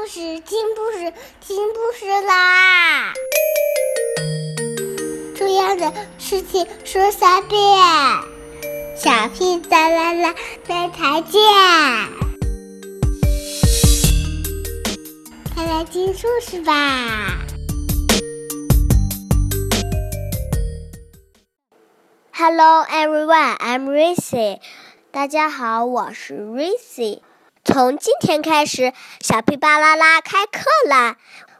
故事，听故事，听故事啦！重要的事情说三遍，小屁哒啦啦，明天见！快来听故事吧！Hello everyone, I'm Ricky。大家好，我是 Ricky。从今天开始，小屁巴啦啦开课啦！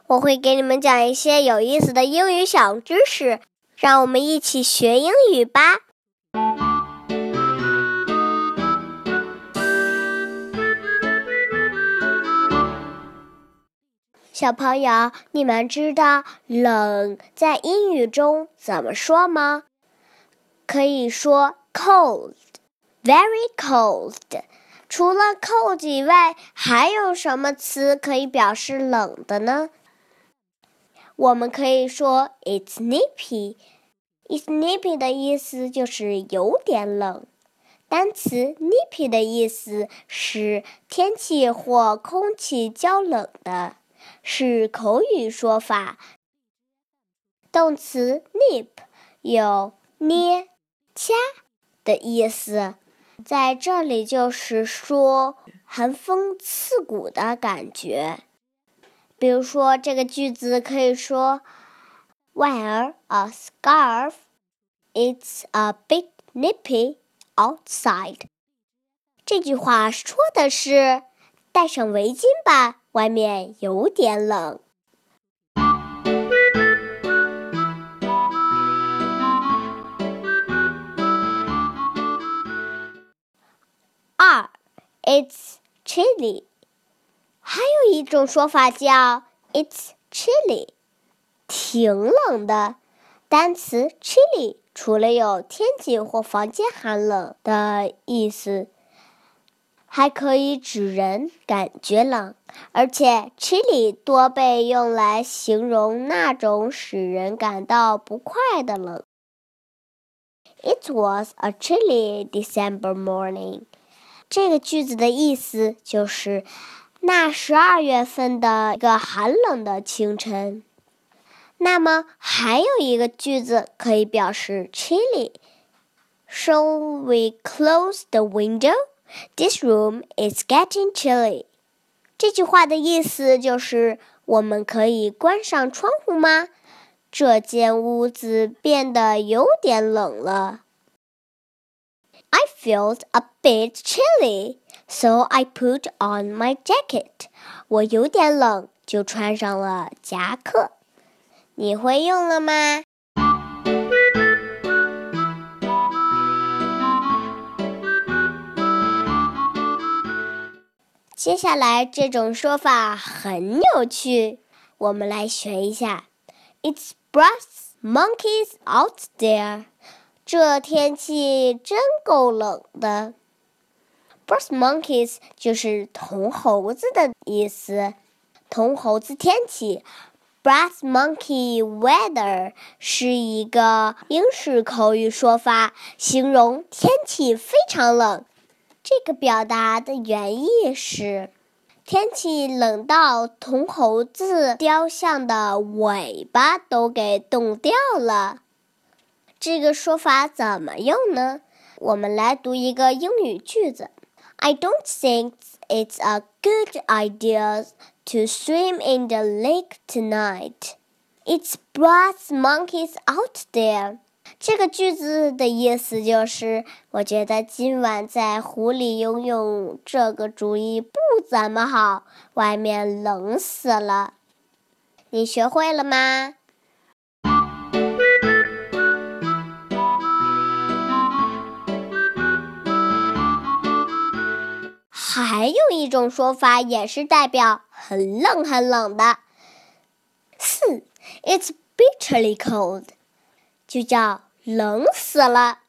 我会给你们讲一些有意思的英语小知识，让我们一起学英语吧。小朋友，你们知道冷在英语中怎么说吗？可以说 cold，very cold。除了 cold 以外，还有什么词可以表示冷的呢？我们可以说 it's nippy。it's nippy 的意思就是有点冷。单词 nippy 的意思是天气或空气较冷的，是口语说法。动词 nip 有捏、掐的意思。在这里就是说寒风刺骨的感觉。比如说，这个句子可以说：“Wear a scarf. It's a bit nippy outside.” 这句话说的是戴上围巾吧，外面有点冷。It's chilly。还有一种说法叫 It's chilly，挺冷的。单词 chilly 除了有天气或房间寒冷的意思，还可以指人感觉冷。而且 chilly 多被用来形容那种使人感到不快的冷。It was a chilly December morning。这个句子的意思就是，那十二月份的一个寒冷的清晨。那么还有一个句子可以表示 chilly。So we close the window. This room is getting chilly. 这句话的意思就是，我们可以关上窗户吗？这间屋子变得有点冷了。I felt a bit chilly, so I put on my jacket. 我有点冷，就穿上了夹克。你会用了吗？接下来这种说法很有趣，我们来学一下。It's brass monkeys out there. 这天气真够冷的。Brass monkeys 就是铜猴子的意思，铜猴子天气。Brass monkey weather 是一个英式口语说法，形容天气非常冷。这个表达的原意是，天气冷到铜猴子雕像的尾巴都给冻掉了。这个说法怎么用呢？我们来读一个英语句子：I don't think it's a good idea to swim in the lake tonight. It's brass monkeys out there. 这个句子的意思就是，我觉得今晚在湖里游泳这个主意不怎么好，外面冷死了。你学会了吗？还有一种说法，也是代表很冷很冷的。四，It's bitterly cold，就叫冷死了。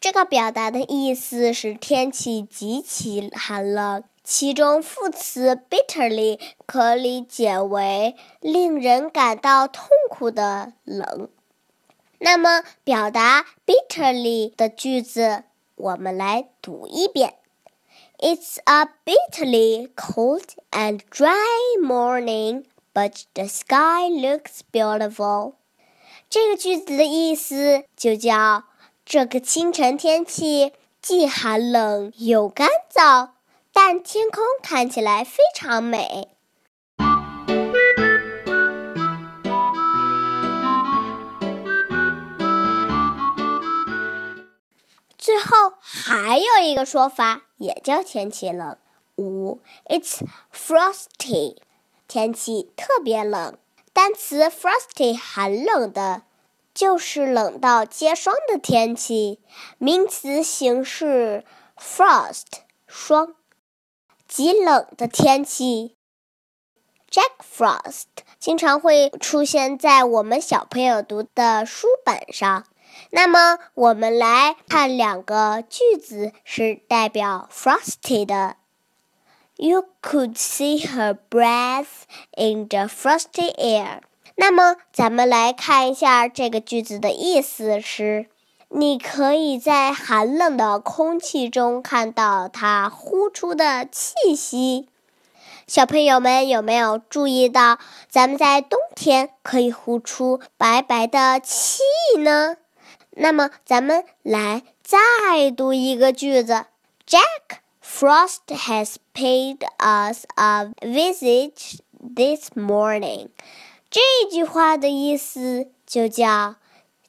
这个表达的意思是天气极其寒冷，其中副词 bitterly 可理解为令人感到痛苦的冷。那么，表达 bitterly 的句子，我们来读一遍。It's a bitterly cold and dry morning, but the sky looks beautiful. 这个句子的意思就叫这个清晨天气既寒冷又干燥，但天空看起来非常美。 还有一个说法，也叫天气冷。五，It's frosty，天气特别冷。单词 frosty 寒冷的，就是冷到结霜的天气。名词形式 frost 霜，极冷的天气。Jack Frost 经常会出现在我们小朋友读的书本上。那么，我们来看两个句子是代表 Frosty 的。You could see her breath in the frosty air。那么，咱们来看一下这个句子的意思是：你可以在寒冷的空气中看到它呼出的气息。小朋友们有没有注意到，咱们在冬天可以呼出白白的气呢？那么，咱们来再读一个句子：Jack Frost has paid us a visit this morning。这句话的意思就叫：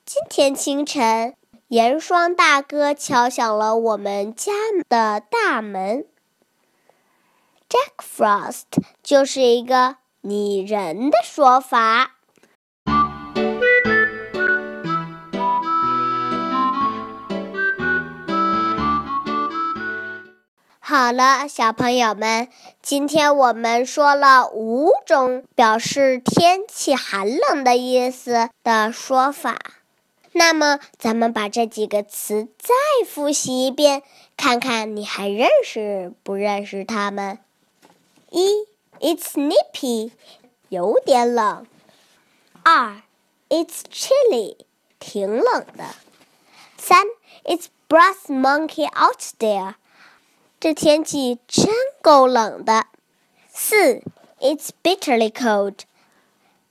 今天清晨，严霜大哥敲响了我们家的大门。Jack Frost 就是一个拟人的说法。好了，小朋友们，今天我们说了五种表示天气寒冷的意思的说法。那么，咱们把这几个词再复习一遍，看看你还认识不认识它们？一，It's nippy，有点冷。二，It's chilly，挺冷的。三，It's brass monkey out there。这天气真够冷的。四，It's bitterly cold，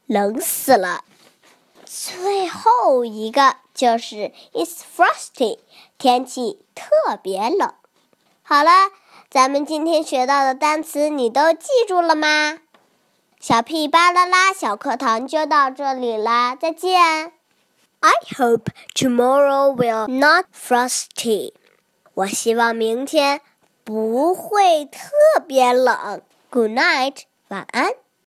冷死了。最后一个就是 It's frosty，天气特别冷。好了，咱们今天学到的单词你都记住了吗？小屁巴啦啦小课堂就到这里啦，再见。I hope tomorrow will not frosty。我希望明天。不会特别冷。Good night，晚安。